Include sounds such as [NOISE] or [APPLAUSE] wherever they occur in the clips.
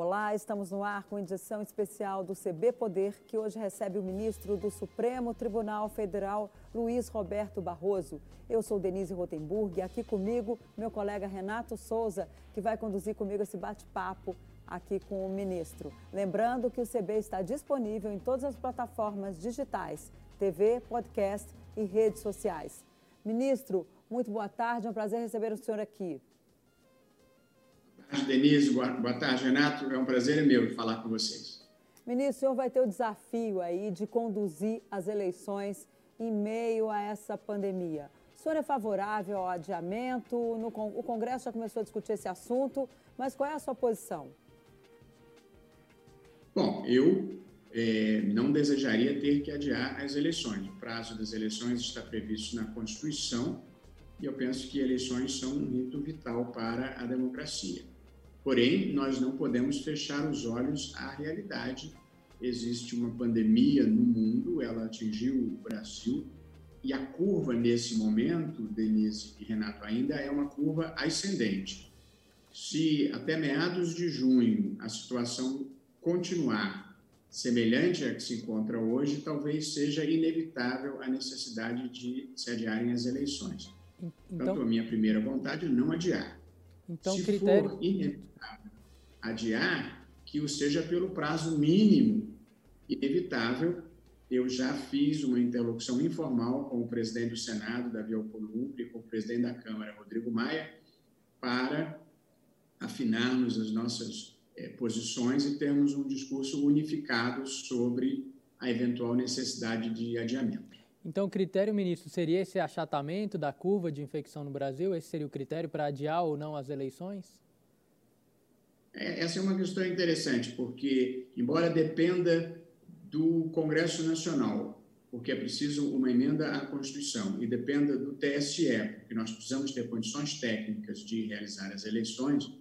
Olá, estamos no ar com edição especial do CB Poder, que hoje recebe o ministro do Supremo Tribunal Federal, Luiz Roberto Barroso. Eu sou Denise Rotenburg e aqui comigo meu colega Renato Souza, que vai conduzir comigo esse bate-papo aqui com o ministro. Lembrando que o CB está disponível em todas as plataformas digitais, TV, podcast e redes sociais. Ministro, muito boa tarde, é um prazer receber o senhor aqui. Boa tarde, Denise. Boa, boa tarde, Renato. É um prazer meu falar com vocês. Ministro, o senhor vai ter o desafio aí de conduzir as eleições em meio a essa pandemia. O senhor é favorável ao adiamento? No, o Congresso já começou a discutir esse assunto, mas qual é a sua posição? Bom, eu é, não desejaria ter que adiar as eleições. O prazo das eleições está previsto na Constituição e eu penso que eleições são um rito vital para a democracia. Porém, nós não podemos fechar os olhos à realidade. Existe uma pandemia no mundo, ela atingiu o Brasil, e a curva nesse momento, Denise e Renato, ainda é uma curva ascendente. Se até meados de junho a situação continuar semelhante à que se encontra hoje, talvez seja inevitável a necessidade de se adiarem as eleições. Então, Tanto a minha primeira vontade é não adiar. Então, se critério... for inevitável adiar, que o seja pelo prazo mínimo inevitável. Eu já fiz uma interlocução informal com o presidente do Senado, Davi Alcolumbre, e com o presidente da Câmara, Rodrigo Maia, para afinarmos as nossas é, posições e termos um discurso unificado sobre a eventual necessidade de adiamento. Então, o critério, ministro, seria esse achatamento da curva de infecção no Brasil? Esse seria o critério para adiar ou não as eleições? É, essa é uma questão interessante, porque, embora dependa do Congresso Nacional, porque é preciso uma emenda à Constituição, e dependa do TSE, porque nós precisamos ter condições técnicas de realizar as eleições,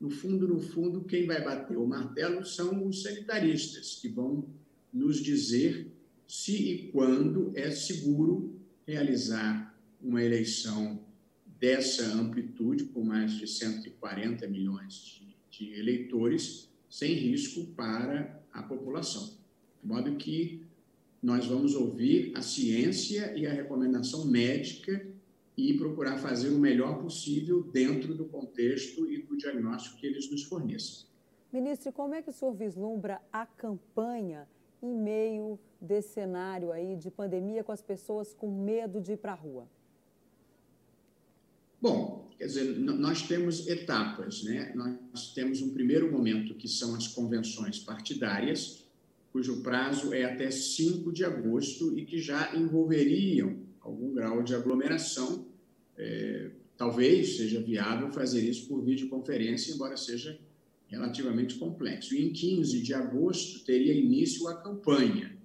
no fundo, no fundo, quem vai bater o martelo são os sanitaristas, que vão nos dizer se e quando é seguro realizar uma eleição dessa amplitude, com mais de 140 milhões de, de eleitores, sem risco para a população. De modo que nós vamos ouvir a ciência e a recomendação médica e procurar fazer o melhor possível dentro do contexto e do diagnóstico que eles nos forneçam. Ministro, como é que o senhor vislumbra a campanha em meio desse cenário aí de pandemia com as pessoas com medo de ir para a rua? Bom, quer dizer, nós temos etapas, né? Nós temos um primeiro momento que são as convenções partidárias, cujo prazo é até 5 de agosto e que já envolveriam algum grau de aglomeração. É, talvez seja viável fazer isso por videoconferência, embora seja relativamente complexo. E em 15 de agosto teria início a campanha.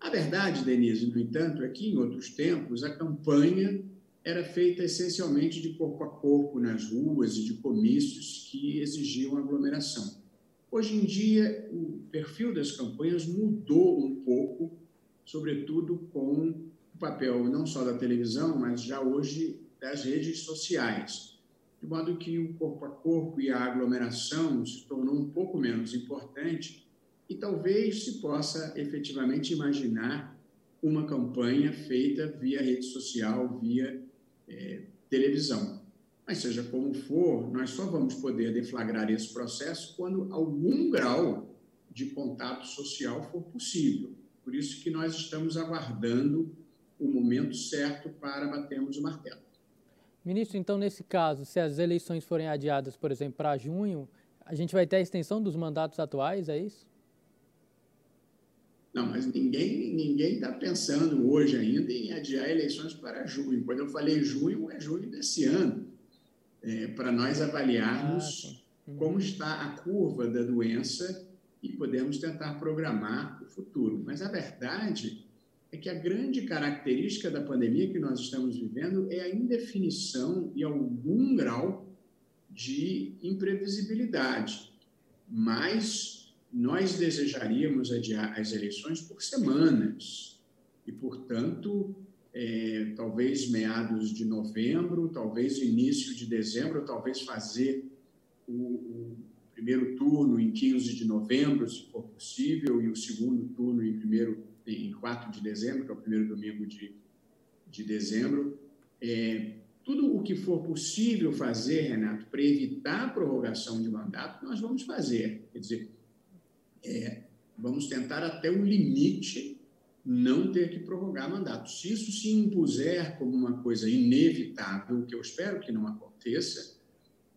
A verdade, Denise, no entanto, é que em outros tempos a campanha era feita essencialmente de corpo a corpo nas ruas e de comícios que exigiam aglomeração. Hoje em dia, o perfil das campanhas mudou um pouco, sobretudo com o papel não só da televisão, mas já hoje das redes sociais. De modo que o corpo a corpo e a aglomeração se tornou um pouco menos importante e talvez se possa efetivamente imaginar uma campanha feita via rede social, via é, televisão. Mas seja como for, nós só vamos poder deflagrar esse processo quando algum grau de contato social for possível. Por isso que nós estamos aguardando o momento certo para batermos o martelo. Ministro, então, nesse caso, se as eleições forem adiadas, por exemplo, para junho, a gente vai ter a extensão dos mandatos atuais, é isso? Não, mas ninguém ninguém está pensando hoje ainda em adiar eleições para junho. Quando eu falei junho, é junho desse ano, é, para nós avaliarmos ah, uhum. como está a curva da doença e podemos tentar programar o futuro. Mas a verdade é que a grande característica da pandemia que nós estamos vivendo é a indefinição e algum grau de imprevisibilidade. Mas nós desejaríamos adiar as eleições por semanas e, portanto, é, talvez meados de novembro, talvez início de dezembro, talvez fazer o, o primeiro turno em 15 de novembro, se for possível, e o segundo turno em, primeiro, em 4 de dezembro, que é o primeiro domingo de, de dezembro. É, tudo o que for possível fazer, Renato, para evitar a prorrogação de mandato, nós vamos fazer. Quer dizer, é, vamos tentar até o limite não ter que prorrogar mandato. Se isso se impuser como uma coisa inevitável, que eu espero que não aconteça,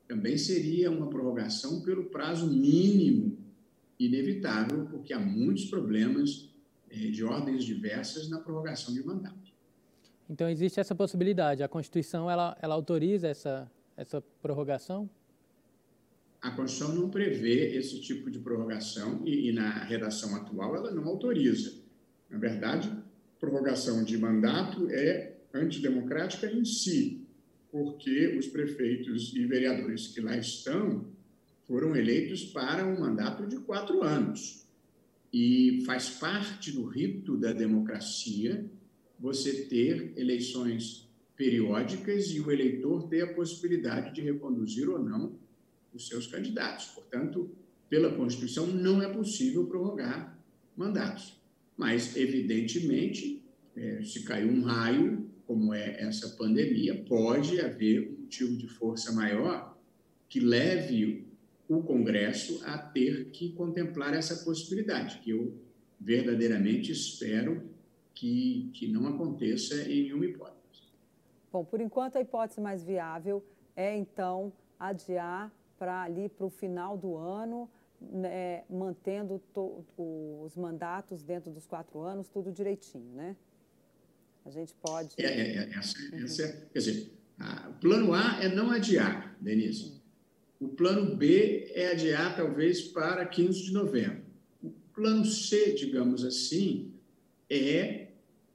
também seria uma prorrogação pelo prazo mínimo inevitável, porque há muitos problemas de ordens diversas na prorrogação de mandato. Então existe essa possibilidade. A Constituição ela, ela autoriza essa essa prorrogação? A Constituição não prevê esse tipo de prorrogação e, e na redação atual ela não autoriza. Na verdade, prorrogação de mandato é antidemocrática em si, porque os prefeitos e vereadores que lá estão foram eleitos para um mandato de quatro anos. E faz parte do rito da democracia você ter eleições periódicas e o eleitor ter a possibilidade de reconduzir ou não os seus candidatos. Portanto, pela Constituição, não é possível prorrogar mandatos. Mas, evidentemente, é, se caiu um raio, como é essa pandemia, pode haver um motivo de força maior que leve o Congresso a ter que contemplar essa possibilidade, que eu verdadeiramente espero que, que não aconteça em nenhuma hipótese. Bom, por enquanto a hipótese mais viável é então adiar para ali para o final do ano né, mantendo to, os mandatos dentro dos quatro anos, tudo direitinho, né? A gente pode. É, é, é essa, uhum. essa é, quer dizer, a, o plano A é não adiar, Denise. Uhum. O plano B é adiar, talvez, para 15 de novembro. O plano C, digamos assim, é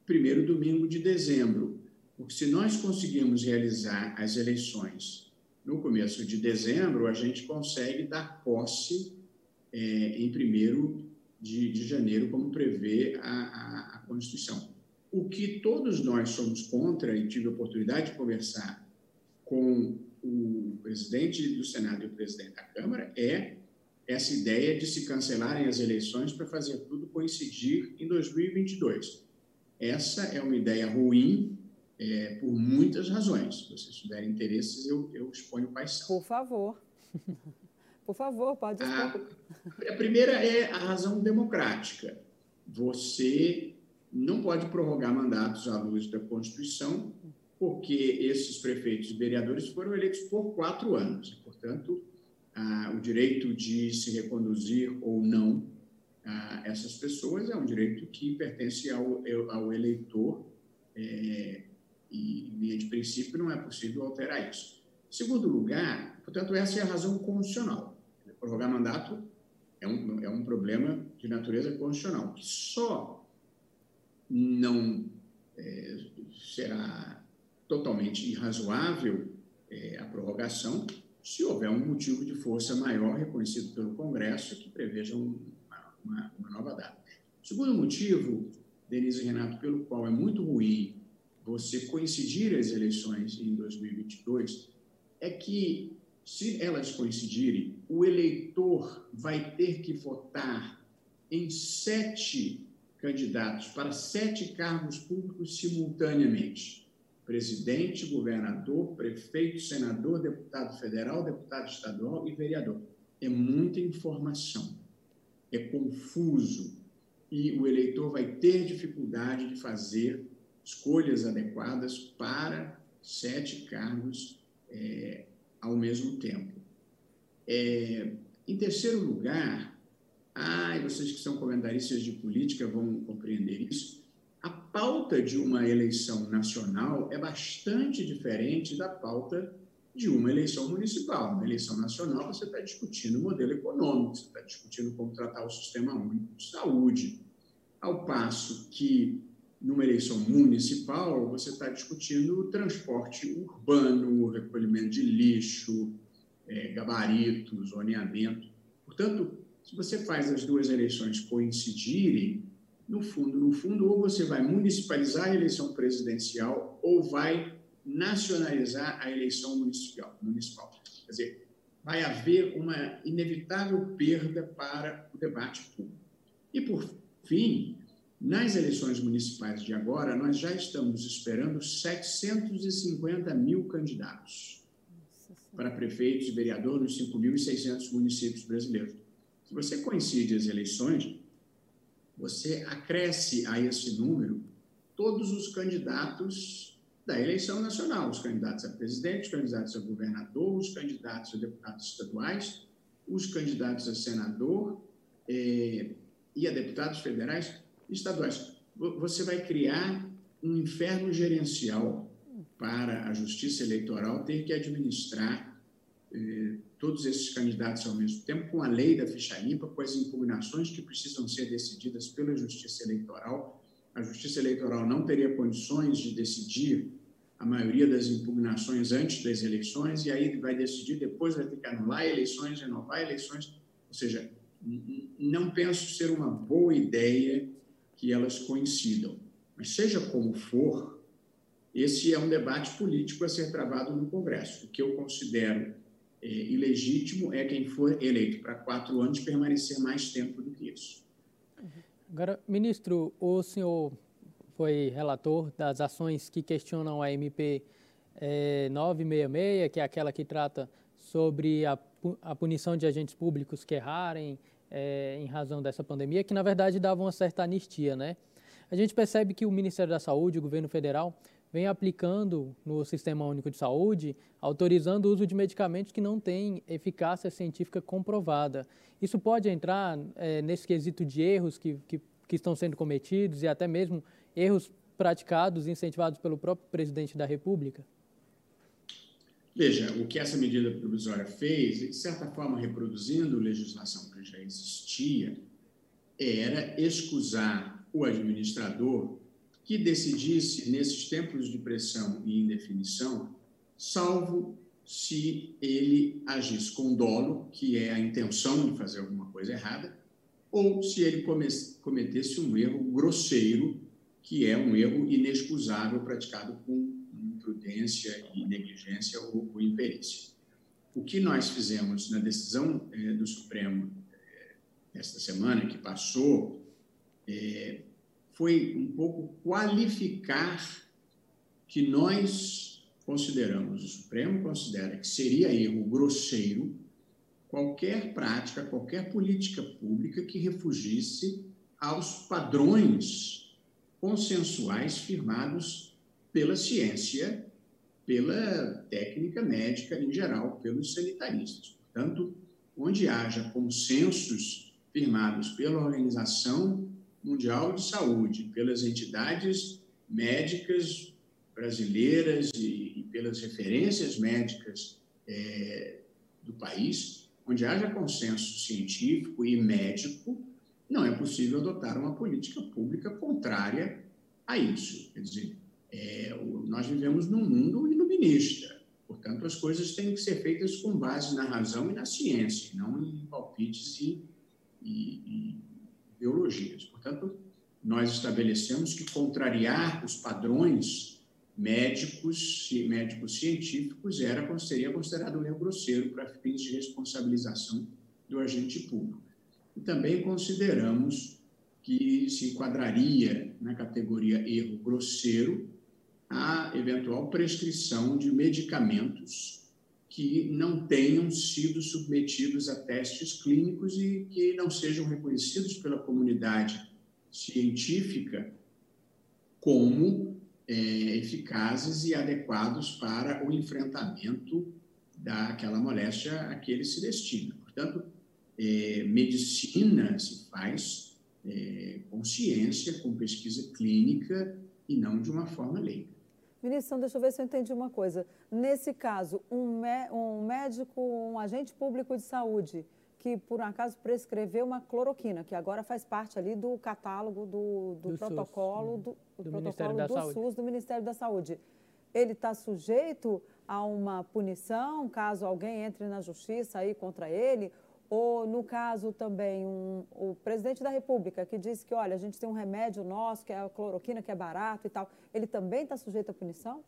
primeiro domingo de dezembro. Porque se nós conseguirmos realizar as eleições no começo de dezembro, a gente consegue dar posse é, em 1 de, de janeiro, como prevê a, a, a Constituição. O que todos nós somos contra, e tive a oportunidade de conversar com o presidente do Senado e o presidente da Câmara, é essa ideia de se cancelarem as eleições para fazer tudo coincidir em 2022. Essa é uma ideia ruim é, por muitas razões. Se vocês tiverem interesses, eu, eu exponho quais são. Por favor. [LAUGHS] Por favor, pode expor. A, a primeira é a razão democrática. Você não pode prorrogar mandatos à luz da Constituição, porque esses prefeitos e vereadores foram eleitos por quatro anos. Portanto, o direito de se reconduzir ou não a essas pessoas é um direito que pertence ao, ao eleitor é, e, em linha de princípio, não é possível alterar isso. Em segundo lugar, portanto, essa é a razão constitucional prorrogar mandato é um, é um problema de natureza constitucional, que só não é, será totalmente irrazoável é, a prorrogação se houver um motivo de força maior reconhecido pelo Congresso que preveja uma, uma, uma nova data. Segundo motivo, Denise e Renato, pelo qual é muito ruim você coincidir as eleições em 2022, é que se elas coincidirem, o eleitor vai ter que votar em sete candidatos para sete cargos públicos simultaneamente: presidente, governador, prefeito, senador, deputado federal, deputado estadual e vereador. É muita informação, é confuso e o eleitor vai ter dificuldade de fazer escolhas adequadas para sete cargos é, ao mesmo tempo. É, em terceiro lugar, ah, vocês que são comentaristas de política vão compreender isso, pauta de uma eleição nacional é bastante diferente da pauta de uma eleição municipal. Na eleição nacional, você está discutindo o modelo econômico, você está discutindo como tratar o sistema único de saúde, ao passo que numa eleição municipal, você está discutindo o transporte urbano, o recolhimento de lixo, é, gabarito, zoneamento. Portanto, se você faz as duas eleições coincidirem, no fundo, no fundo, ou você vai municipalizar a eleição presidencial ou vai nacionalizar a eleição municipal. municipal. Quer dizer, vai haver uma inevitável perda para o debate público. E, por fim, nas eleições municipais de agora, nós já estamos esperando 750 mil candidatos para prefeitos e vereadores nos 5.600 municípios brasileiros. Se você coincide as eleições, você acresce a esse número todos os candidatos da eleição nacional, os candidatos a presidente, os candidatos a governador, os candidatos a deputados estaduais, os candidatos a senador eh, e a deputados federais e estaduais. Você vai criar um inferno gerencial para a Justiça Eleitoral ter que administrar eh, todos esses candidatos ao mesmo tempo, com a lei da ficha limpa, com as impugnações que precisam ser decididas pela Justiça Eleitoral a Justiça Eleitoral não teria condições de decidir a maioria das impugnações antes das eleições, e aí vai decidir, depois vai ter que anular eleições, renovar eleições. Ou seja, não penso ser uma boa ideia que elas coincidam. Mas, seja como for, esse é um debate político a ser travado no Congresso. O que eu considero é, ilegítimo é quem for eleito para quatro anos permanecer mais tempo do que isso. Agora, ministro, o senhor foi relator das ações que questionam a MP é, 966, que é aquela que trata sobre a, a punição de agentes públicos que errarem é, em razão dessa pandemia, que na verdade dava uma certa anistia, né? A gente percebe que o Ministério da Saúde, o governo federal, vem aplicando no Sistema Único de Saúde, autorizando o uso de medicamentos que não têm eficácia científica comprovada. Isso pode entrar é, nesse quesito de erros que, que, que estão sendo cometidos e até mesmo erros praticados, incentivados pelo próprio presidente da República? Veja, o que essa medida provisória fez, de certa forma reproduzindo legislação que já existia, era excusar o administrador que decidisse, nesses tempos de pressão e indefinição, salvo se ele agisse com dolo, que é a intenção de fazer alguma coisa errada, ou se ele cometesse um erro grosseiro, que é um erro inexcusável praticado com imprudência e negligência ou, ou imperícia. O que nós fizemos na decisão eh, do Supremo eh, esta semana, que passou, eh, foi um pouco qualificar que nós consideramos, o Supremo considera que seria erro grosseiro qualquer prática, qualquer política pública que refugisse aos padrões consensuais firmados pela ciência, pela técnica médica em geral, pelos sanitaristas. Portanto, onde haja consensos firmados pela Organização Mundial de Saúde, pelas entidades médicas brasileiras e, e pelas referências médicas é, do país, onde haja consenso científico e médico, não é possível adotar uma política pública contrária a isso. Quer dizer, é, nós vivemos num mundo iluminista, portanto, as coisas têm que ser feitas com base na razão e na ciência, não em palpites e, e, e ideologias. Portanto, nós estabelecemos que contrariar os padrões médicos, médicos científicos era seria considerado um erro grosseiro para fins de responsabilização do agente público. E também consideramos que se enquadraria na categoria erro grosseiro a eventual prescrição de medicamentos que não tenham sido submetidos a testes clínicos e que não sejam reconhecidos pela comunidade científica como é, eficazes e adequados para o enfrentamento daquela moléstia a que ele se destina. Portanto, é, medicina se faz é, com ciência, com pesquisa clínica e não de uma forma leiga. Ministro, deixa eu ver se eu entendi uma coisa. Nesse caso, um, um médico, um agente público de saúde, que por um acaso prescreveu uma cloroquina, que agora faz parte ali do catálogo do, do, do protocolo, do, do, do protocolo do Saúde. SUS do Ministério da Saúde. Ele está sujeito a uma punição caso alguém entre na justiça aí contra ele? Ou, no caso também, um, o presidente da República, que disse que, olha, a gente tem um remédio nosso, que é a cloroquina, que é barato e tal, ele também está sujeito à punição?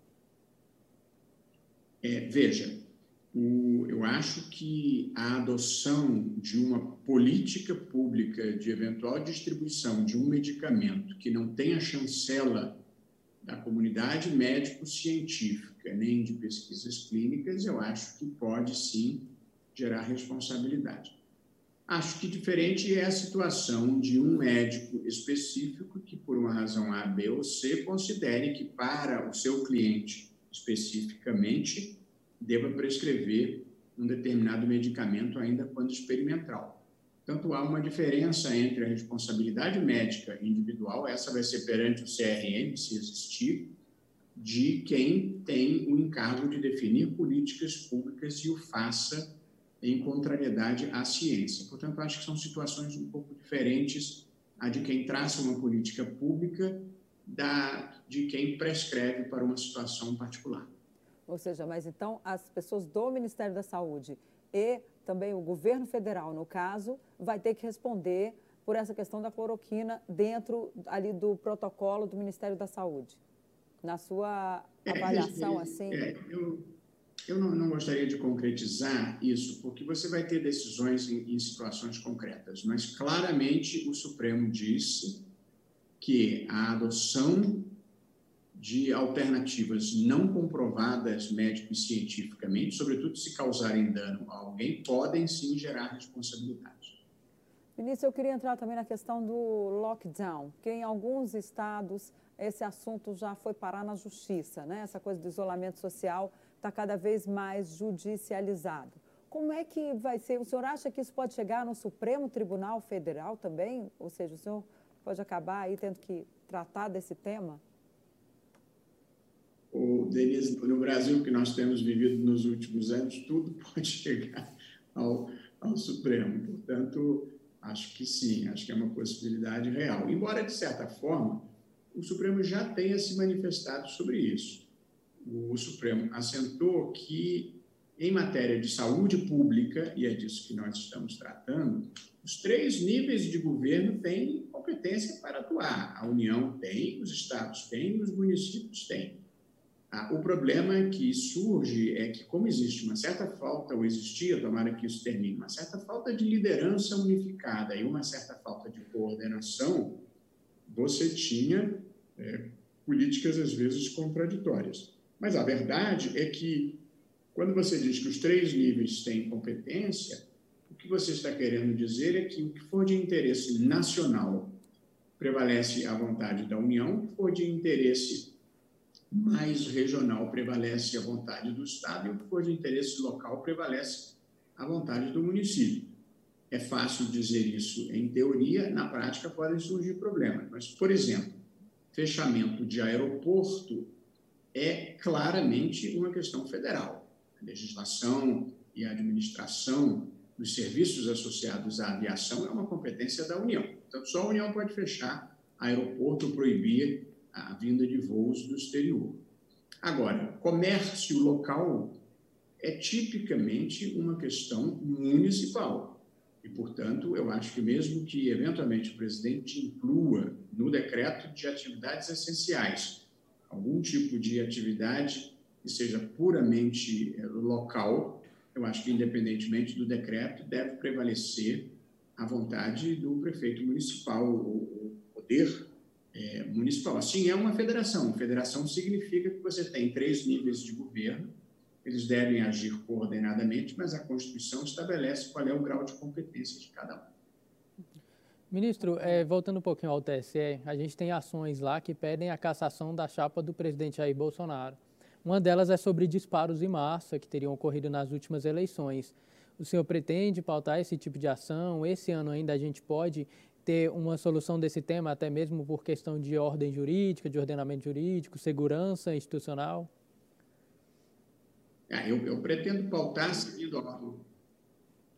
É, veja, o, eu acho que a adoção de uma política pública de eventual distribuição de um medicamento que não tenha chancela da comunidade médico-científica nem de pesquisas clínicas, eu acho que pode sim gerar responsabilidade. Acho que diferente é a situação de um médico específico que, por uma razão A, B ou C, considere que para o seu cliente especificamente deva prescrever um determinado medicamento ainda quando experimental. Portanto, há uma diferença entre a responsabilidade médica individual, essa vai ser perante o CRM, se existir, de quem tem o encargo de definir políticas públicas e o faça em contrariedade à ciência. Portanto, acho que são situações um pouco diferentes a de quem traça uma política pública da de quem prescreve para uma situação particular. Ou seja, mas então as pessoas do Ministério da Saúde e também o governo federal, no caso, vai ter que responder por essa questão da cloroquina dentro ali do protocolo do Ministério da Saúde. Na sua é, avaliação, é, é, assim? É, eu, eu não, não, gostaria de concretizar isso, porque você vai ter decisões em, em situações concretas, mas claramente o Supremo disse que a adoção de alternativas não comprovadas médico e cientificamente, sobretudo se causarem dano a alguém, podem sim gerar responsabilidade. Ministro, eu queria entrar também na questão do lockdown, que em alguns estados esse assunto já foi parar na justiça, né? Essa coisa do isolamento social está cada vez mais judicializado. Como é que vai ser? O senhor acha que isso pode chegar no Supremo Tribunal Federal também? Ou seja, o senhor pode acabar aí tendo que tratar desse tema? o Denise, no Brasil que nós temos vivido nos últimos anos, tudo [LAUGHS] pode chegar ao, ao Supremo. Portanto, acho que sim, acho que é uma possibilidade real. Embora, de certa forma, o Supremo já tenha se manifestado sobre isso. O Supremo assentou que, em matéria de saúde pública, e é disso que nós estamos tratando, os três níveis de governo têm competência para atuar. A União tem, os estados têm, os municípios têm. Ah, o problema que surge é que, como existe uma certa falta, ou existia, tomara que isso termine, uma certa falta de liderança unificada e uma certa falta de coordenação, você tinha é, políticas, às vezes, contraditórias. Mas a verdade é que, quando você diz que os três níveis têm competência, o que você está querendo dizer é que o que for de interesse nacional prevalece à vontade da União, o que for de interesse mais regional prevalece a vontade do Estado e o que for de interesse local prevalece a vontade do município. É fácil dizer isso em teoria, na prática podem surgir problemas. Mas, por exemplo, fechamento de aeroporto é claramente uma questão federal. A legislação e a administração dos serviços associados à aviação é uma competência da União. Então, só a União pode fechar aeroporto proibir a vinda de voos do exterior. Agora, comércio local é tipicamente uma questão municipal. E, portanto, eu acho que mesmo que eventualmente o presidente inclua no decreto de atividades essenciais algum tipo de atividade que seja puramente eh, local, eu acho que, independentemente do decreto, deve prevalecer a vontade do prefeito municipal, o poder é, municipal. Assim, é uma federação. Federação significa que você tem três níveis de governo, eles devem agir coordenadamente, mas a Constituição estabelece qual é o grau de competência de cada um. Ministro, é, voltando um pouquinho ao TSE, a gente tem ações lá que pedem a cassação da chapa do presidente Jair Bolsonaro. Uma delas é sobre disparos em massa que teriam ocorrido nas últimas eleições. O senhor pretende pautar esse tipo de ação? Esse ano ainda a gente pode ter uma solução desse tema, até mesmo por questão de ordem jurídica, de ordenamento jurídico, segurança institucional? Ah, eu, eu, pretendo pautar, seguindo a ordem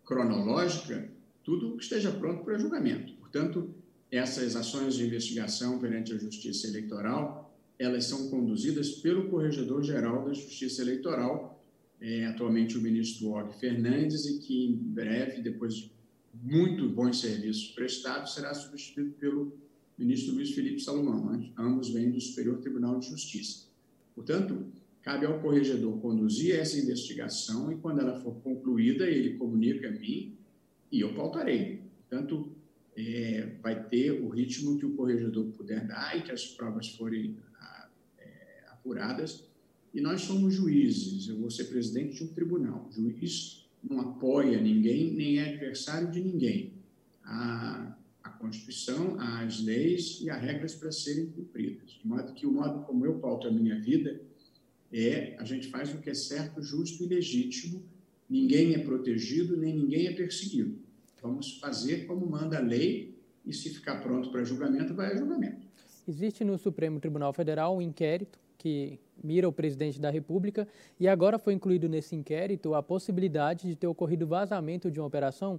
cronológica, tudo que esteja pronto para julgamento. Portanto, essas ações de investigação perante a Justiça Eleitoral, elas são conduzidas pelo Corregedor-Geral da Justiça Eleitoral, é, atualmente o ministro Og Fernandes, e que em breve, depois de muito bons serviços prestados, será substituído pelo ministro Luiz Felipe Salomão. Né? Ambos vêm do Superior Tribunal de Justiça. Portanto, cabe ao corregedor conduzir essa investigação e, quando ela for concluída, ele comunica a mim e eu pautarei. Portanto, é, vai ter o ritmo que o corregedor puder dar e que as provas forem a, é, apuradas. E nós somos juízes, eu vou ser presidente de um tribunal. O juiz não apoia ninguém, nem é adversário de ninguém. A, a Constituição, as leis e as regras para serem cumpridas. De modo que o modo como eu pauto a minha vida é a gente faz o que é certo, justo e legítimo. Ninguém é protegido, nem ninguém é perseguido. Vamos fazer como manda a lei e se ficar pronto para julgamento, vai a julgamento. Existe no Supremo Tribunal Federal um inquérito que mira o presidente da República e agora foi incluído nesse inquérito a possibilidade de ter ocorrido vazamento de uma operação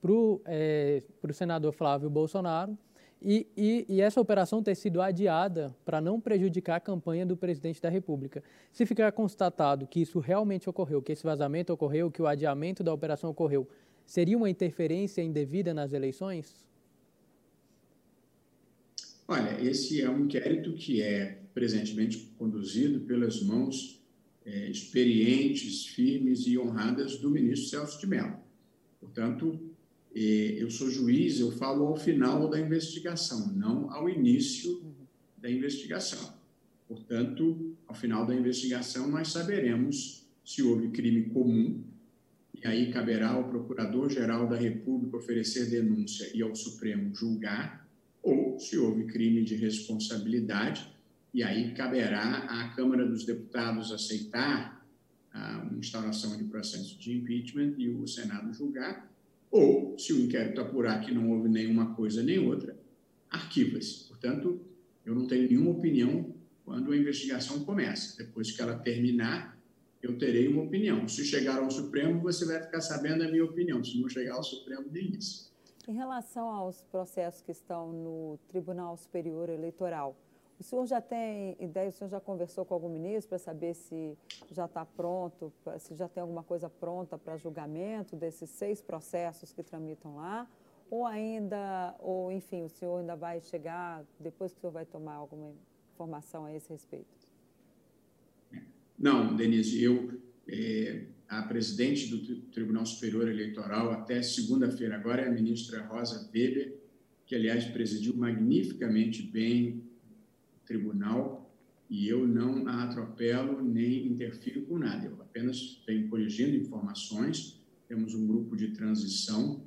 para o é, senador Flávio Bolsonaro e, e, e, essa operação ter sido adiada para não prejudicar a campanha do presidente da República. Se ficar constatado que isso realmente ocorreu, que esse vazamento ocorreu, que o adiamento da operação ocorreu, seria uma interferência indevida nas eleições? Olha, esse é um inquérito que é presentemente conduzido pelas mãos é, experientes, firmes e honradas do ministro Celso de Mello. Portanto, eu sou juiz, eu falo ao final da investigação, não ao início da investigação. Portanto, ao final da investigação, nós saberemos se houve crime comum, e aí caberá ao Procurador-Geral da República oferecer denúncia e ao Supremo julgar, ou se houve crime de responsabilidade, e aí caberá à Câmara dos Deputados aceitar a instauração de processo de impeachment e o Senado julgar, ou, se o inquérito apurar que não houve nenhuma coisa nem outra, arquiva-se. Portanto, eu não tenho nenhuma opinião quando a investigação começa. Depois que ela terminar, eu terei uma opinião. Se chegar ao Supremo, você vai ficar sabendo a minha opinião. Se não chegar ao Supremo, nem isso. Em relação aos processos que estão no Tribunal Superior Eleitoral, o senhor já tem ideia, o senhor já conversou com algum ministro para saber se já está pronto, se já tem alguma coisa pronta para julgamento desses seis processos que tramitam lá? Ou ainda, ou enfim, o senhor ainda vai chegar, depois que o senhor vai tomar alguma informação a esse respeito? Não, Denise, eu, é, a presidente do Tribunal Superior Eleitoral, até segunda-feira agora, é a ministra Rosa Weber, que, aliás, presidiu magnificamente bem tribunal e eu não a atropelo nem interfiro com nada. Eu apenas venho corrigindo informações. Temos um grupo de transição,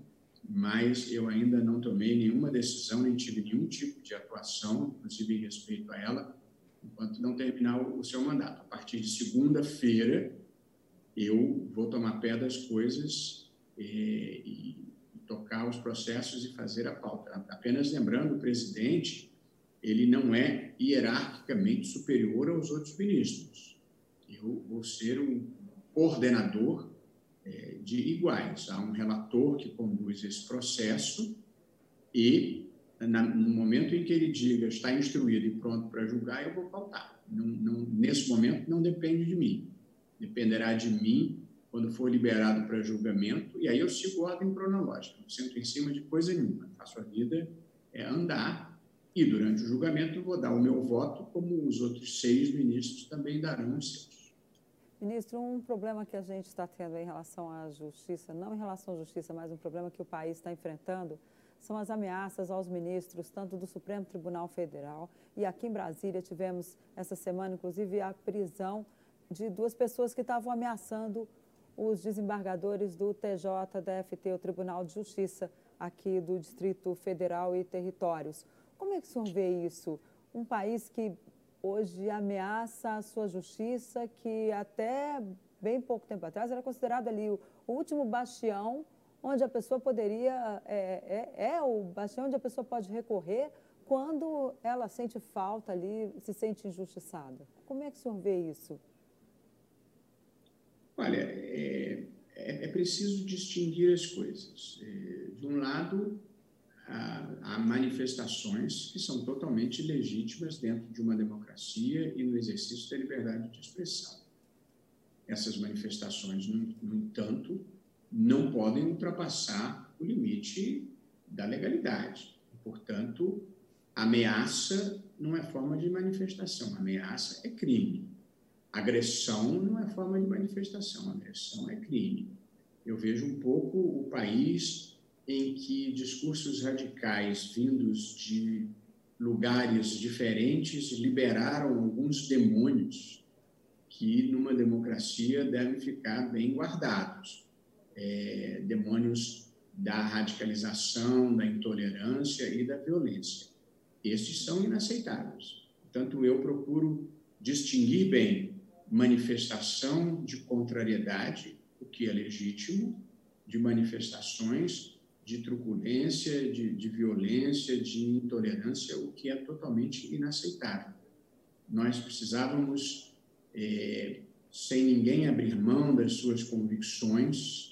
mas eu ainda não tomei nenhuma decisão, nem tive nenhum tipo de atuação, inclusive em respeito a ela, enquanto não terminar o seu mandato. A partir de segunda-feira, eu vou tomar pé das coisas e, e tocar os processos e fazer a pauta. Apenas lembrando, o presidente ele não é hierarquicamente superior aos outros ministros. Eu vou ser um coordenador é, de iguais. Há um relator que conduz esse processo e, no momento em que ele diga está instruído e pronto para julgar, eu vou pautar. Não, não, nesse momento, não depende de mim. Dependerá de mim quando for liberado para julgamento, e aí eu sigo ordem cronológica. Não sento em cima de coisa nenhuma. A vida é andar e durante o julgamento vou dar o meu voto, como os outros seis ministros também darão os seus. Ministro, um problema que a gente está tendo em relação à justiça, não em relação à justiça, mas um problema que o país está enfrentando, são as ameaças aos ministros, tanto do Supremo Tribunal Federal e aqui em Brasília tivemos essa semana, inclusive, a prisão de duas pessoas que estavam ameaçando os desembargadores do TJDFT, o Tribunal de Justiça aqui do Distrito Federal e Territórios. Como é que o senhor vê isso? Um país que hoje ameaça a sua justiça, que até bem pouco tempo atrás era considerado ali o, último bastião onde a pessoa poderia, é, é, é, o bastião onde a pessoa pode recorrer quando ela sente falta ali, se sente injustiçada. Como é que o senhor vê isso? Olha, é, é, é preciso distinguir as coisas. É, de um lado, há manifestações que são totalmente legítimas dentro de uma democracia e no exercício da liberdade de expressão. Essas manifestações, no, entanto, não podem ultrapassar o limite da legalidade. Portanto, ameaça não é forma de manifestação, ameaça é crime. Agressão não é forma de manifestação, agressão é crime. Eu vejo um pouco o país em que discursos radicais vindos de lugares diferentes liberaram alguns demônios que, numa democracia, devem ficar bem guardados. É, demônios da radicalização, da intolerância e da violência. Estes são inaceitáveis. Portanto, eu procuro distinguir bem manifestação de contrariedade, o que é legítimo, de manifestações de truculência, de, de violência, de intolerância, o que é totalmente inaceitável. Nós precisávamos, é, sem ninguém abrir mão das suas convicções,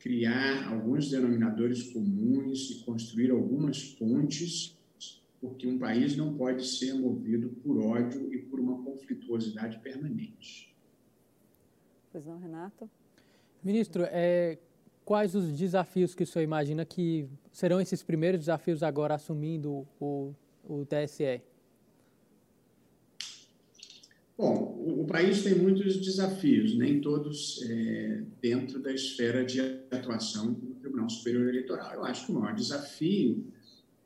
criar alguns denominadores comuns e construir algumas pontes, porque um país não pode ser movido por ódio e por uma conflituosidade permanente. Pois não, Renato? Ministro, é, quais os desafios que o senhor imagina que serão esses primeiros desafios agora assumindo o, o TSE? Bom, o, país tem muitos desafios, nem todos é, dentro da esfera de atuação do Tribunal Superior Eleitoral. Eu acho que o maior desafio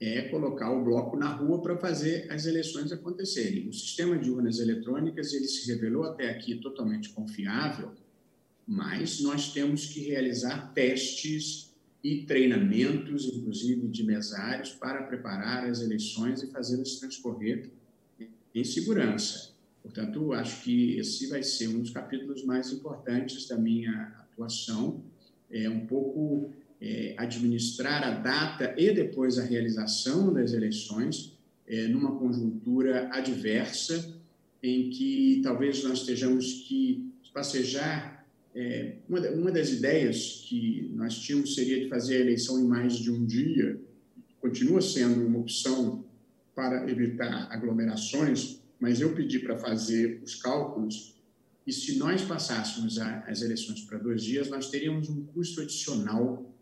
é colocar o bloco na rua para fazer as eleições acontecerem. O sistema de urnas eletrônicas ele se revelou até aqui totalmente confiável, mas nós temos que realizar testes e treinamentos, inclusive de mesários, para preparar as eleições e fazê-las transcorrer em segurança. Portanto, acho que esse vai ser um dos capítulos mais importantes da minha atuação, é um pouco é, administrar a data e depois a realização das eleições é, numa conjuntura adversa, em que talvez nós estejamos que passejar. É, uma, uma das ideias que nós tínhamos seria de fazer a eleição em mais de um dia, continua sendo uma opção para evitar aglomerações, mas eu pedi para fazer os cálculos e se nós passássemos as eleições para dois dias, nós teríamos um custo adicional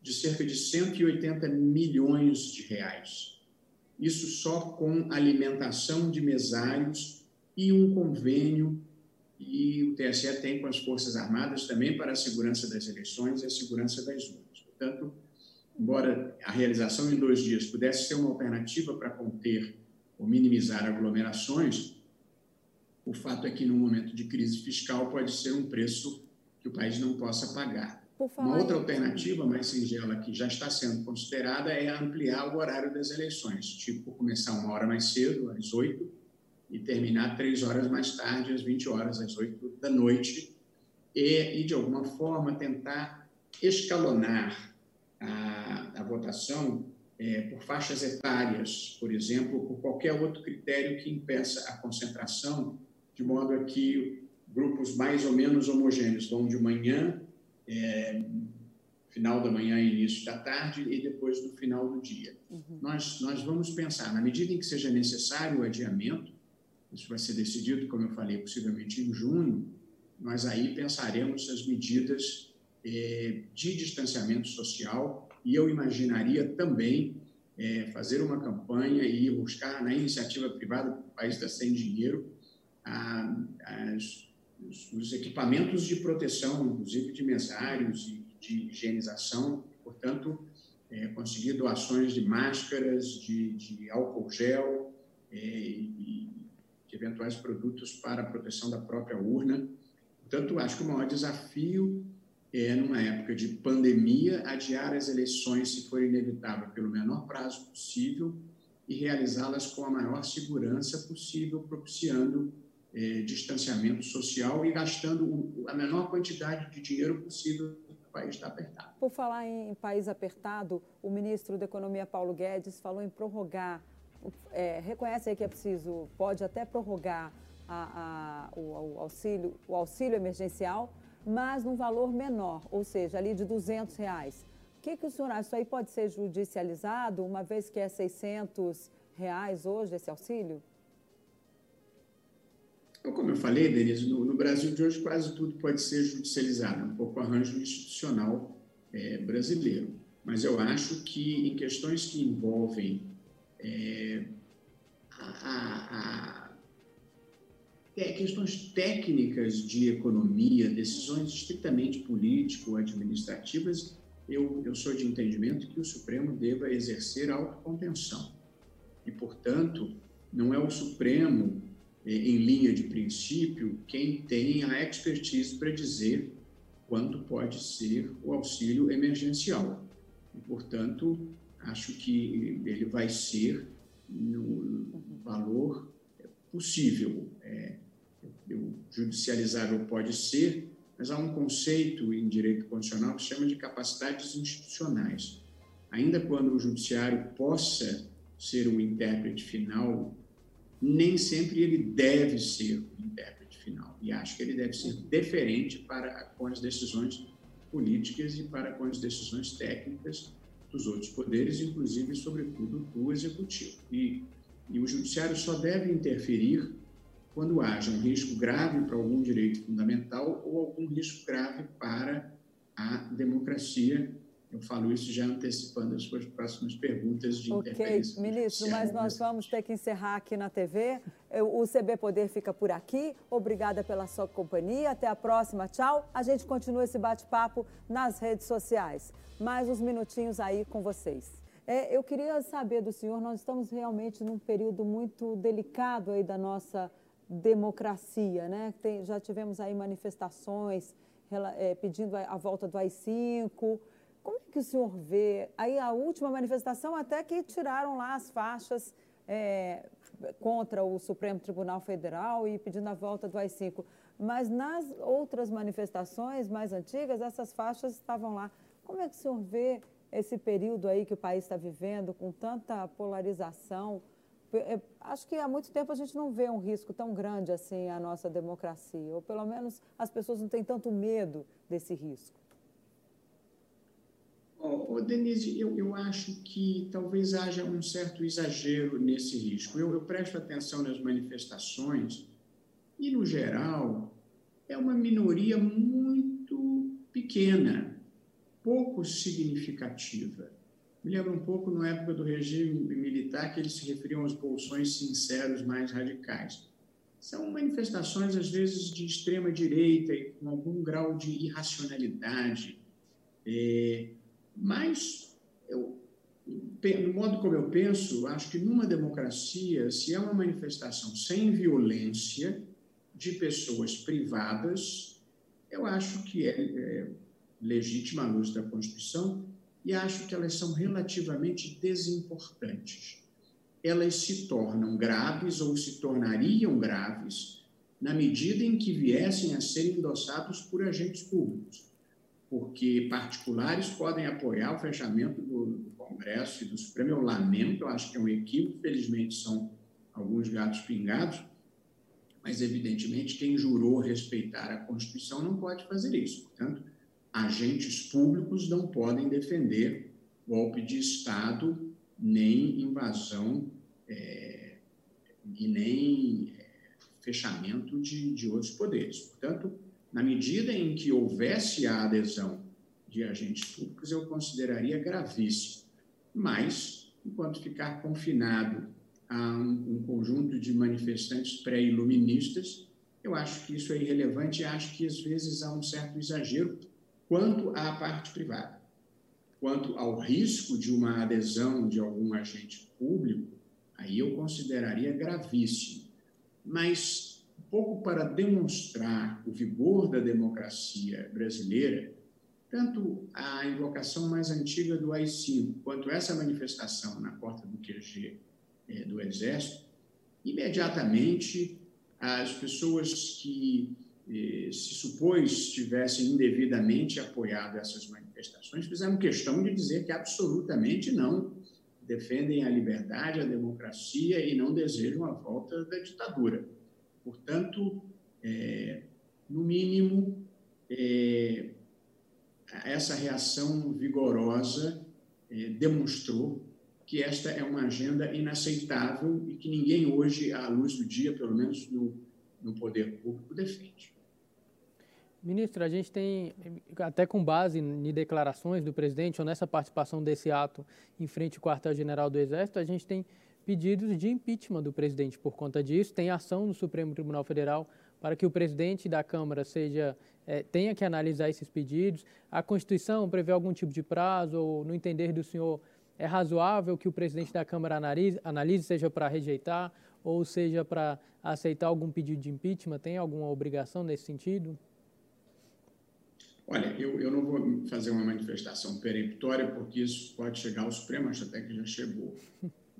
de cerca de 180 milhões de reais. Isso só com alimentação de mesários e um convênio e o TSE tem com as Forças Armadas também para a segurança das eleições e a segurança das urnas. Portanto, embora a realização em dois dias pudesse ser uma alternativa para conter ou minimizar aglomerações, o fato é que, num momento de crise fiscal, pode ser um preço que o país não possa pagar. Uma outra alternativa mais singela que já está sendo considerada é ampliar o horário das eleições, tipo começar uma hora mais cedo, às 8, e terminar três horas mais tarde, às 20 horas, às 8 da noite, e, e de alguma forma tentar escalonar a, a votação é, por faixas etárias, por exemplo, por qualquer outro critério que impeça a concentração, de modo a que grupos mais ou menos homogêneos vão de manhã, é, final da manhã e início da tarde, e depois no final do dia. Uhum. Nós, nós vamos pensar, na medida em que seja necessário o adiamento, isso vai ser decidido, como eu falei, possivelmente em junho, nós aí pensaremos as medidas é, de distanciamento social e eu imaginaria também é, fazer uma campanha e buscar na iniciativa privada, o país está sem dinheiro, a, as, os equipamentos de proteção, inclusive de mesários e de higienização, portanto, é, conseguir doações de máscaras, de, de álcool gel é, e de eventuais produtos para a proteção da própria urna. Portanto, acho que o maior desafio é, numa época de pandemia, adiar as eleições, se for inevitável, pelo menor prazo possível e realizá-las com a maior segurança possível, propiciando é, distanciamento social e gastando a menor quantidade de dinheiro possível país está apertado. Por falar em país apertado, o ministro da Economia, Paulo Guedes, falou em prorrogar, é, reconhece que é preciso, pode até prorrogar a, a, o, o, auxílio, o auxílio emergencial, mas num valor menor, ou seja, ali de 200 reais. O que, que o senhor acha? Isso aí pode ser judicializado, uma vez que é 600 reais hoje esse auxílio? Então, como eu falei, Denise, no, no, Brasil de hoje quase tudo pode ser judicializado, é um pouco arranjo institucional é, brasileiro. Mas eu acho que em questões que envolvem é, a, a questões técnicas de economia, decisões estritamente político-administrativas, eu, eu sou de entendimento que o Supremo deva exercer autocontenção. E, portanto, não é o Supremo, eh, em linha de princípio, quem tem a expertise para dizer quanto pode ser o auxílio emergencial. E, portanto, acho que ele vai ser no valor possível. É, judicializável pode ser, mas há um conceito em direito constitucional que se chama de capacidades institucionais. Ainda quando o judiciário possa ser o intérprete final, nem sempre ele deve ser o intérprete final. E acho que ele deve ser deferente para com as decisões políticas e para com as decisões técnicas dos outros poderes, inclusive, sobretudo, do executivo. E, e o judiciário só deve interferir quando haja um risco grave para algum direito fundamental ou algum risco grave para a democracia. Eu falo isso já antecipando as suas próximas perguntas de Ok, ministro, mas nós vamos ter que encerrar aqui na TV. O CB Poder fica por aqui. Obrigada pela sua companhia. Até a próxima. Tchau. A gente continua esse bate-papo nas redes sociais. Mais uns minutinhos aí com vocês. É, eu queria saber do senhor, nós estamos realmente num período muito delicado aí da nossa democracia, né? Tem, já tivemos aí manifestações é, pedindo a, a, volta do AI-5. Como é que o senhor vê? Aí a última manifestação até que tiraram lá as faixas é, contra o Supremo Tribunal Federal e pedindo a volta do AI-5. Mas nas outras manifestações mais antigas, essas faixas estavam lá. Como é que o senhor vê esse período aí que o país está vivendo, com tanta polarização? É, acho que há muito tempo a gente não vê um risco tão grande assim à nossa democracia, ou pelo menos as pessoas não têm tanto medo desse risco. Oh, Denise, eu, eu acho que talvez haja um certo exagero nesse risco. Eu, eu presto atenção nas manifestações e, no geral, é uma minoria muito pequena, pouco significativa. Me lembra um pouco na época do regime militar que eles se referiam aos bolsões sinceros mais radicais. São manifestações, às vezes, de extrema direita e com algum grau de irracionalidade. É, mas, eu, no modo como eu penso, acho que numa democracia, se é uma manifestação sem violência de pessoas privadas, eu acho que é, é legítima à luz da Constituição e acho que elas são relativamente desimportantes. Elas se tornam graves ou se tornariam graves na medida em que viessem a ser endossados por agentes públicos, porque particulares podem apoiar o fechamento do, do Congresso e do Supremo. Eu lamento, acho que é um equívoco, felizmente são alguns gatos pingados, mas evidentemente quem jurou respeitar a Constituição não pode fazer isso. Portanto, agentes públicos não podem defender golpe de Estado, nem invasão é, e nem é, fechamento de, de outros poderes. Portanto, na medida em que houvesse a adesão de agentes públicos, eu consideraria gravíssimo. Mas, enquanto ficar confinado a um, um conjunto de manifestantes pré-iluministas, eu acho que isso é irrelevante e acho que às vezes há um certo exagero quanto à parte privada. Quanto ao risco de uma adesão de algum agente público, aí eu consideraria gravíssimo. Mas, um pouco para demonstrar o vigor da democracia brasileira, tanto a invocação mais antiga do AI-5 quanto essa manifestação na porta do QG eh, do Exército, imediatamente as pessoas que se supôs tivessem indevidamente apoiado essas manifestações, fizeram questão de dizer que absolutamente não defendem a liberdade, a democracia e não desejam a volta da ditadura. Portanto, é, no mínimo, é, essa reação vigorosa é, demonstrou que esta é uma agenda inaceitável e que ninguém hoje, à luz do dia, pelo menos no, no poder público, defende. Ministro, a gente tem, até com base em declarações do presidente ou nessa participação desse ato em frente ao quartel-general do Exército, a gente tem pedidos de impeachment do presidente por conta disso. Tem ação no Supremo Tribunal Federal para que o presidente da Câmara seja é, tenha que analisar esses pedidos. A Constituição prevê algum tipo de prazo ou, no entender do senhor, é razoável que o presidente da Câmara analise, analise seja para rejeitar ou seja para aceitar algum pedido de impeachment? Tem alguma obrigação nesse sentido? Olha, eu, eu não vou fazer uma manifestação peremptória, porque isso pode chegar ao Supremo, acho até que já chegou.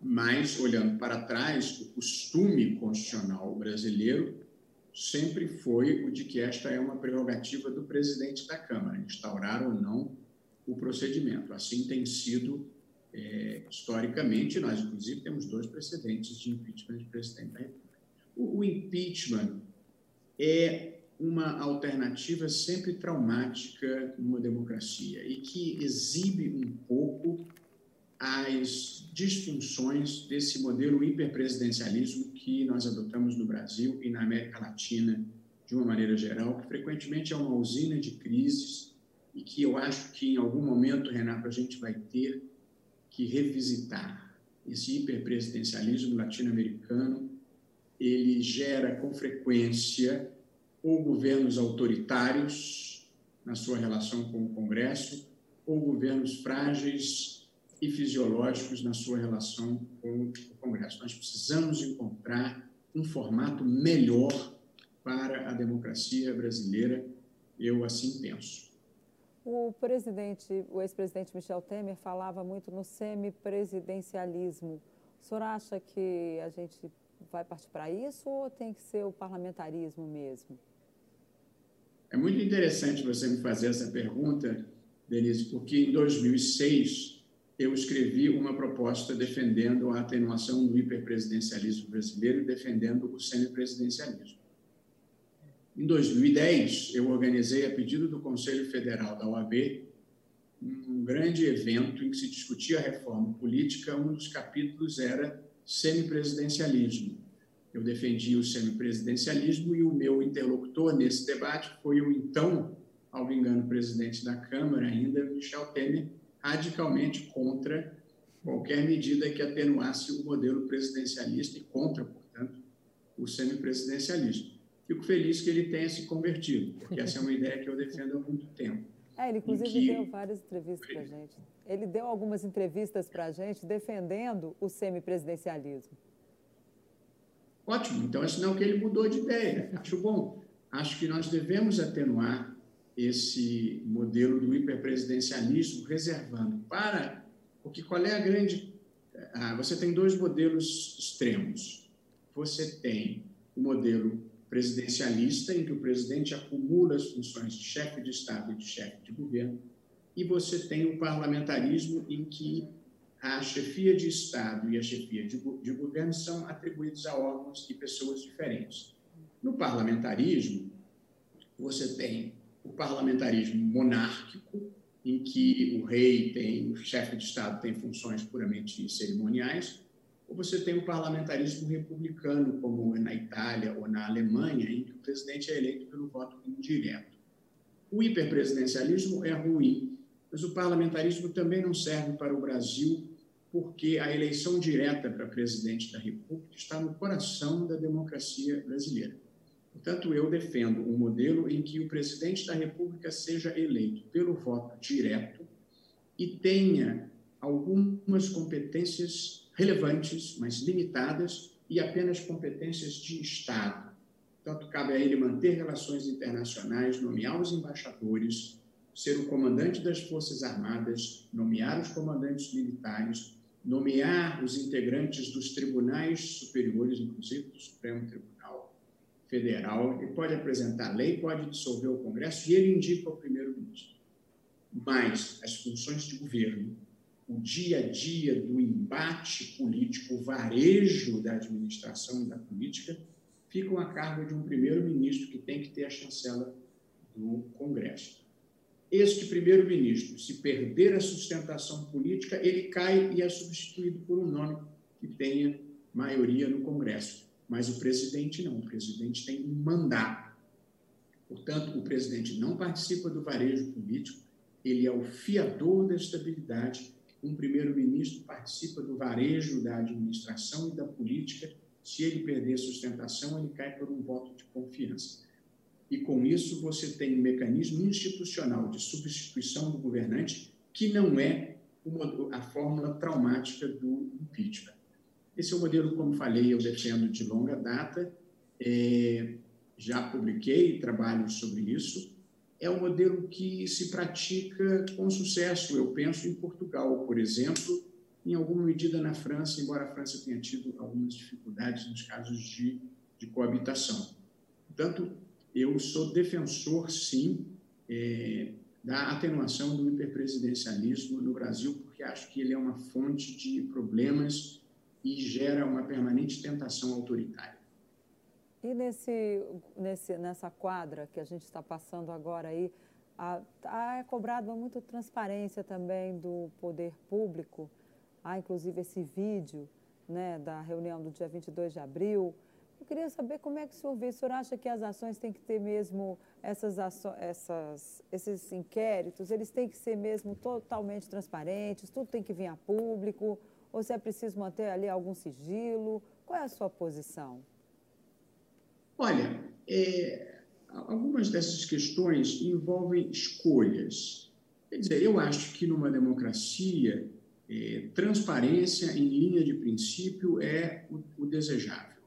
Mas, olhando para trás, o costume constitucional brasileiro sempre foi o de que esta é uma prerrogativa do presidente da Câmara, instaurar ou não o procedimento. Assim tem sido é, historicamente, nós, inclusive, temos dois precedentes de impeachment de presidente da República. O, o impeachment é uma alternativa sempre traumática numa democracia e que exibe um pouco as disfunções desse modelo hiperpresidencialismo que nós adotamos no Brasil e na América Latina de uma maneira geral, que frequentemente é uma usina de crises e que eu acho que em algum momento, Renato, a gente vai ter que revisitar esse hiperpresidencialismo latino-americano. Ele gera com frequência ou governos autoritários na sua relação com o Congresso, ou governos frágeis e fisiológicos na sua relação com o Congresso. Nós precisamos encontrar um formato melhor para a democracia brasileira, eu assim penso. O presidente, o ex-presidente Michel Temer falava muito no semipresidencialismo. O senhor acha que a gente vai partir para isso ou tem que ser o parlamentarismo mesmo? É muito interessante você me fazer essa pergunta, Denise, porque em 2006 eu escrevi uma proposta defendendo a atenuação do hiperpresidencialismo brasileiro e defendendo o semipresidencialismo. Em 2010, eu organizei, a pedido do Conselho Federal da OAB, um grande evento em que se discutia a reforma política. Um dos capítulos era semipresidencialismo. Eu defendi o semipresidencialismo e o meu interlocutor nesse debate foi o então, ao engano, presidente da Câmara, ainda, Michel Temer, radicalmente contra qualquer medida que atenuasse o modelo presidencialista e contra, portanto, o semipresidencialismo fico feliz que ele tenha se convertido, porque essa é uma ideia que eu defendo há muito tempo. É, ele inclusive que... deu várias entrevistas para a gente. Ele deu algumas entrevistas para a gente defendendo o semipresidencialismo. Ótimo, então é sinal que ele mudou de ideia. Acho bom. Acho que nós devemos atenuar esse modelo do hiperpresidencialismo, reservando para. Porque qual é a grande. Ah, você tem dois modelos extremos. Você tem o modelo presidencialista, em que o presidente acumula as funções de chefe de Estado e de chefe de governo, e você tem o parlamentarismo, em que a chefia de Estado e a chefia de, de governo são atribuídos a órgãos e pessoas diferentes. No parlamentarismo, você tem o parlamentarismo monárquico, em que o rei tem, o chefe de Estado tem funções puramente cerimoniais, ou você tem o parlamentarismo republicano, como na Itália ou na Alemanha, em que o presidente é eleito pelo voto indireto. O hiperpresidencialismo é ruim, mas o parlamentarismo também não serve para o Brasil, porque a eleição direta para presidente da República está no coração da democracia brasileira. Portanto, eu defendo um modelo em que o presidente da República seja eleito pelo voto direto e tenha algumas competências relevantes, mas limitadas e apenas competências de Estado. Tanto cabe a ele manter relações internacionais, nomear os embaixadores, ser o comandante das Forças Armadas, nomear os comandantes militares, nomear os integrantes dos tribunais superiores, inclusive do Supremo Tribunal Federal. Ele pode apresentar lei, pode dissolver o Congresso e ele indica o primeiro-ministro. Mas as funções de governo o dia a dia do embate político, o varejo da administração e da política, ficam a cargo de um primeiro-ministro que tem que ter a chancela do Congresso. Este primeiro-ministro, se perder a sustentação política, ele cai e é substituído por um nome que tenha maioria no Congresso. Mas o presidente não, o presidente tem um mandato. Portanto, o presidente não participa do varejo político, ele é o fiador da estabilidade um primeiro-ministro participa do varejo da administração e da política. Se ele perder sustentação, ele cai por um voto de confiança. E com isso você tem um mecanismo institucional de substituição do governante que não é uma, a fórmula traumática do impeachment. Esse é o modelo, como falei, eu defendo de longa data. É, já publiquei trabalhos sobre isso é um modelo que se pratica com sucesso. Eu penso em Portugal, por exemplo, em alguma medida na França, embora a França tenha tido algumas dificuldades nos casos de, de coabitação. Portanto, eu sou defensor, sim, é, da atenuação do hiperpresidencialismo no Brasil, porque acho que ele é uma fonte de problemas e gera uma permanente tentação autoritária. E nesse, nesse, nessa quadra que a gente está passando agora aí, a, a, é cobrado muito transparência também do poder público. Há inclusive esse vídeo né, da reunião do dia 22 de abril. Eu queria saber como é que o senhor vê. O senhor acha que as ações têm que ter mesmo, essas, essas, esses inquéritos, eles têm que ser mesmo totalmente transparentes, tudo tem que vir a público, ou se é preciso manter ali algum sigilo? Qual é a sua posição? Olha, é, algumas dessas questões envolvem escolhas. Quer dizer, eu acho que numa democracia, é, transparência em linha de princípio é o, o desejável.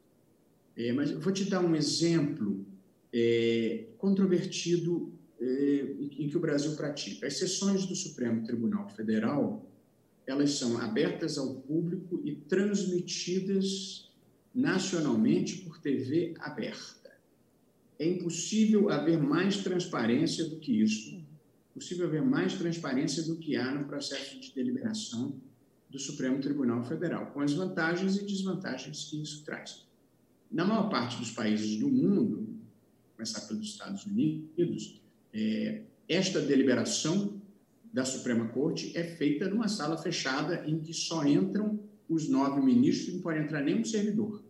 É, mas eu vou te dar um exemplo é, controvertido é, em que o Brasil pratica. As sessões do Supremo Tribunal Federal elas são abertas ao público e transmitidas nacionalmente por TV aberta. É impossível haver mais transparência do que isso. Possível haver mais transparência do que há no processo de deliberação do Supremo Tribunal Federal, com as vantagens e desvantagens que isso traz. Na maior parte dos países do mundo, começar pelos Estados Unidos, é, esta deliberação da Suprema Corte é feita numa sala fechada em que só entram os nove ministros, não pode entrar nenhum servidor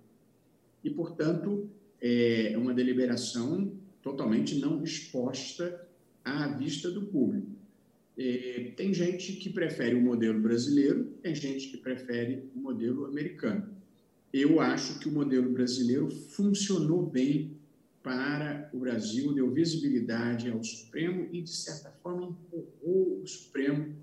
e, portanto, é uma deliberação totalmente não exposta à vista do público. É, tem gente que prefere o modelo brasileiro, tem gente que prefere o modelo americano. Eu acho que o modelo brasileiro funcionou bem para o Brasil, deu visibilidade ao Supremo e, de certa forma, empurrou o Supremo,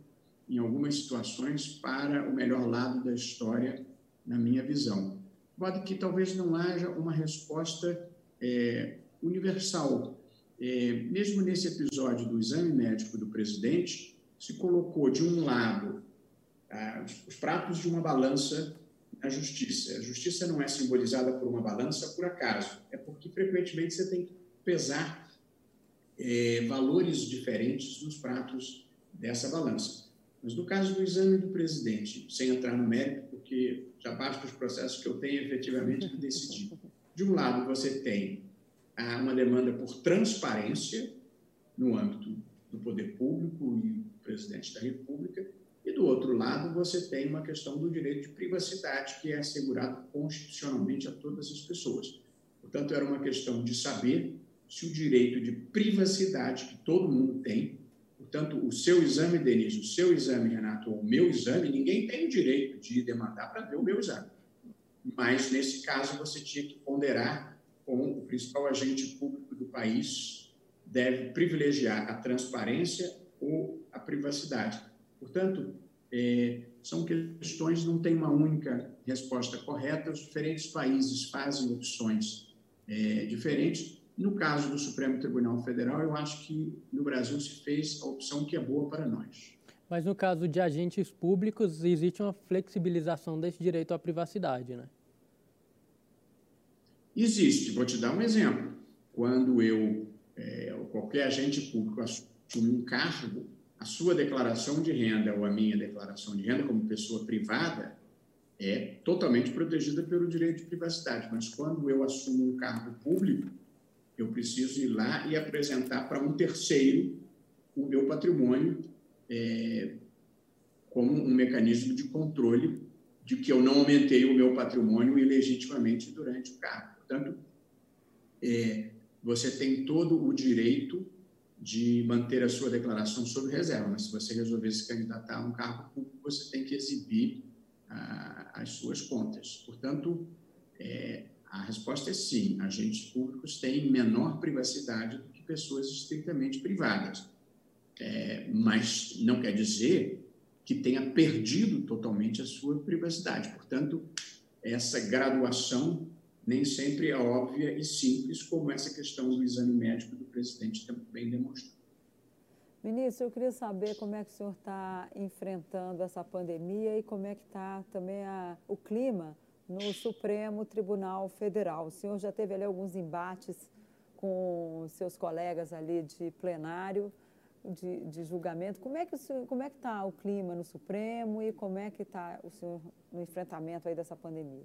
em algumas situações, para o melhor lado da história, na minha visão pode que talvez não haja uma resposta é, universal. É, mesmo nesse episódio do exame médico do presidente, se colocou de um lado ah, os pratos de uma balança na justiça. A justiça não é simbolizada por uma balança por acaso, é porque frequentemente você tem que pesar é, valores diferentes nos pratos dessa balança. Mas no caso do exame do presidente, sem entrar no mérito, porque já basta os processos que eu tenho efetivamente de decidir. De um lado, você tem uma demanda por transparência no âmbito do poder público e do presidente da República, e do outro lado, você tem uma questão do direito de privacidade, que é assegurado constitucionalmente a todas as pessoas. Portanto, era uma questão de saber se o direito de privacidade que todo mundo tem Portanto, o seu exame, Denise, o seu exame, Renato, ou o meu exame, ninguém tem o direito de demandar para ver o meu exame. Mas, nesse caso, você tinha que ponderar com o principal agente público do país, deve privilegiar a transparência ou a privacidade. Portanto, é, são questões, não tem uma única resposta correta, os diferentes países fazem opções é, diferentes, no caso do Supremo Tribunal Federal, eu acho que no Brasil se fez a opção que é boa para nós. Mas no caso de agentes públicos, existe uma flexibilização desse direito à privacidade, né? Existe. Vou te dar um exemplo. Quando eu, é, qualquer agente público assume um cargo, a sua declaração de renda ou a minha declaração de renda como pessoa privada é totalmente protegida pelo direito de privacidade. Mas quando eu assumo um cargo público, eu preciso ir lá e apresentar para um terceiro o meu patrimônio é, como um mecanismo de controle de que eu não aumentei o meu patrimônio ilegitimamente durante o cargo. Portanto, é, você tem todo o direito de manter a sua declaração sobre reserva, mas se você resolver se candidatar a um cargo público, você tem que exibir ah, as suas contas. Portanto, é, a resposta é sim, agentes públicos têm menor privacidade do que pessoas estritamente privadas. É, mas não quer dizer que tenha perdido totalmente a sua privacidade. Portanto, essa graduação nem sempre é óbvia e simples, como essa questão do exame médico do presidente também demonstrou. Ministro, eu queria saber como é que o senhor está enfrentando essa pandemia e como é que está também a, o clima no Supremo Tribunal Federal. O senhor já teve ali alguns embates com seus colegas ali de plenário, de, de julgamento. Como é que como é que está o clima no Supremo e como é que está o senhor no enfrentamento aí dessa pandemia?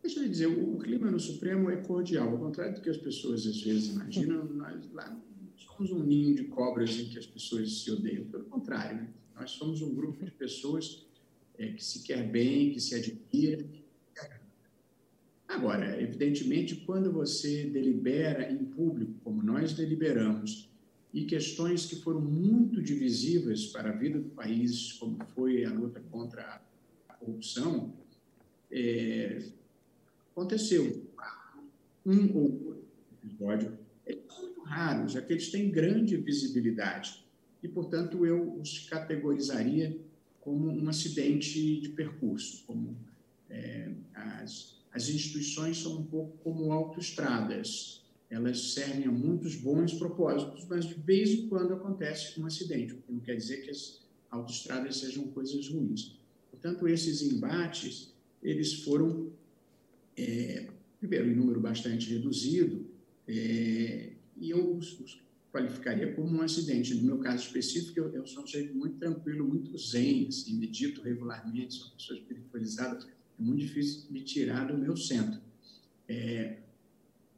Deixa eu dizer, o, o clima no Supremo é cordial, ao contrário do que as pessoas às vezes imaginam. [LAUGHS] Nós lá somos um ninho de cobras em que as pessoas se odeiam. Pelo contrário, né? nós somos um grupo de pessoas é, que se quer bem, que se admira. Agora, evidentemente, quando você delibera em público, como nós deliberamos, e questões que foram muito divisivas para a vida do país, como foi a luta contra a corrupção, é, aconteceu. Um ou outro episódio é muito raro, já que eles têm grande visibilidade. E, portanto, eu os categorizaria como um acidente de percurso, como é, as, as instituições são um pouco como autoestradas elas servem a muitos bons propósitos, mas de vez em quando acontece um acidente, o que não quer dizer que as autoestradas sejam coisas ruins. Portanto, esses embates, eles foram, é, primeiro, em número bastante reduzido, é, e os, os, qualificaria como um acidente. No meu caso específico, eu, eu sou um jeito muito tranquilo, muito zen, assim, medito regularmente, sou uma pessoa espiritualizada, é muito difícil me tirar do meu centro. É,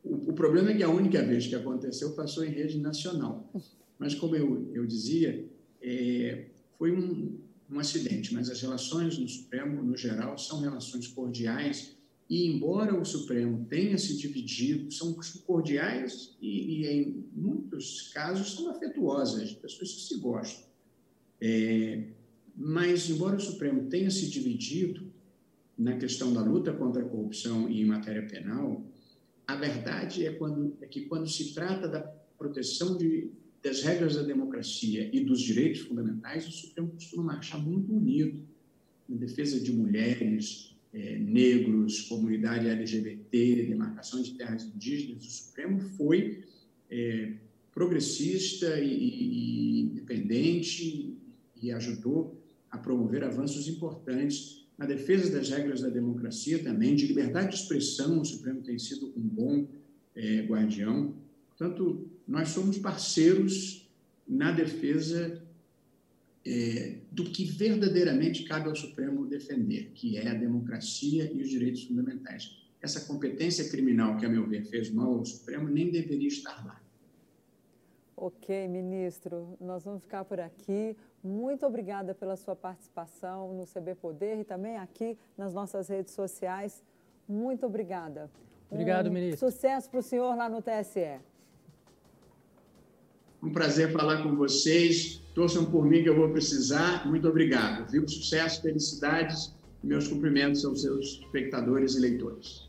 o, o, problema é que a única vez que aconteceu passou em rede nacional. Mas, como eu, eu dizia, é, foi um, um acidente, mas as relações no Supremo, no geral, são relações cordiais e, embora o Supremo tenha se dividido, são cordiais e, e em muitos casos, são afetuosas, pessoas que se gostam. É, mas, embora o Supremo tenha se dividido na questão da luta contra a corrupção e em matéria penal, a verdade é, quando, é que, quando se trata da proteção de, das regras da democracia e dos direitos fundamentais, o Supremo costuma marchar muito unido em defesa de mulheres, é, negros, comunidade LGBT, demarcação de terras indígenas. O Supremo foi é, progressista e, e independente e ajudou a promover avanços importantes na defesa das regras da democracia também, de liberdade de expressão, o Supremo tem sido um bom é, guardião. Portanto, nós somos parceiros na defesa é, do que verdadeiramente cabe ao Supremo defender, que é a democracia e os direitos fundamentais. Essa competência criminal, que, a meu ver, fez mal ao Supremo, nem deveria estar lá. Ok, ministro, nós vamos ficar por aqui. Muito obrigada pela sua participação no CB Poder e também aqui nas nossas redes sociais. Muito obrigada. Obrigado, um ministro. Sucesso para o senhor lá no TSE. Um prazer falar com vocês. Torçam por mim que eu vou precisar. Muito obrigado. Viu? Sucesso, felicidades e meus cumprimentos aos seus espectadores e leitores.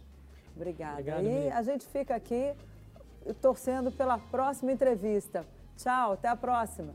Obrigada. Obrigado, e a gente fica aqui torcendo pela próxima entrevista. Tchau, até a próxima.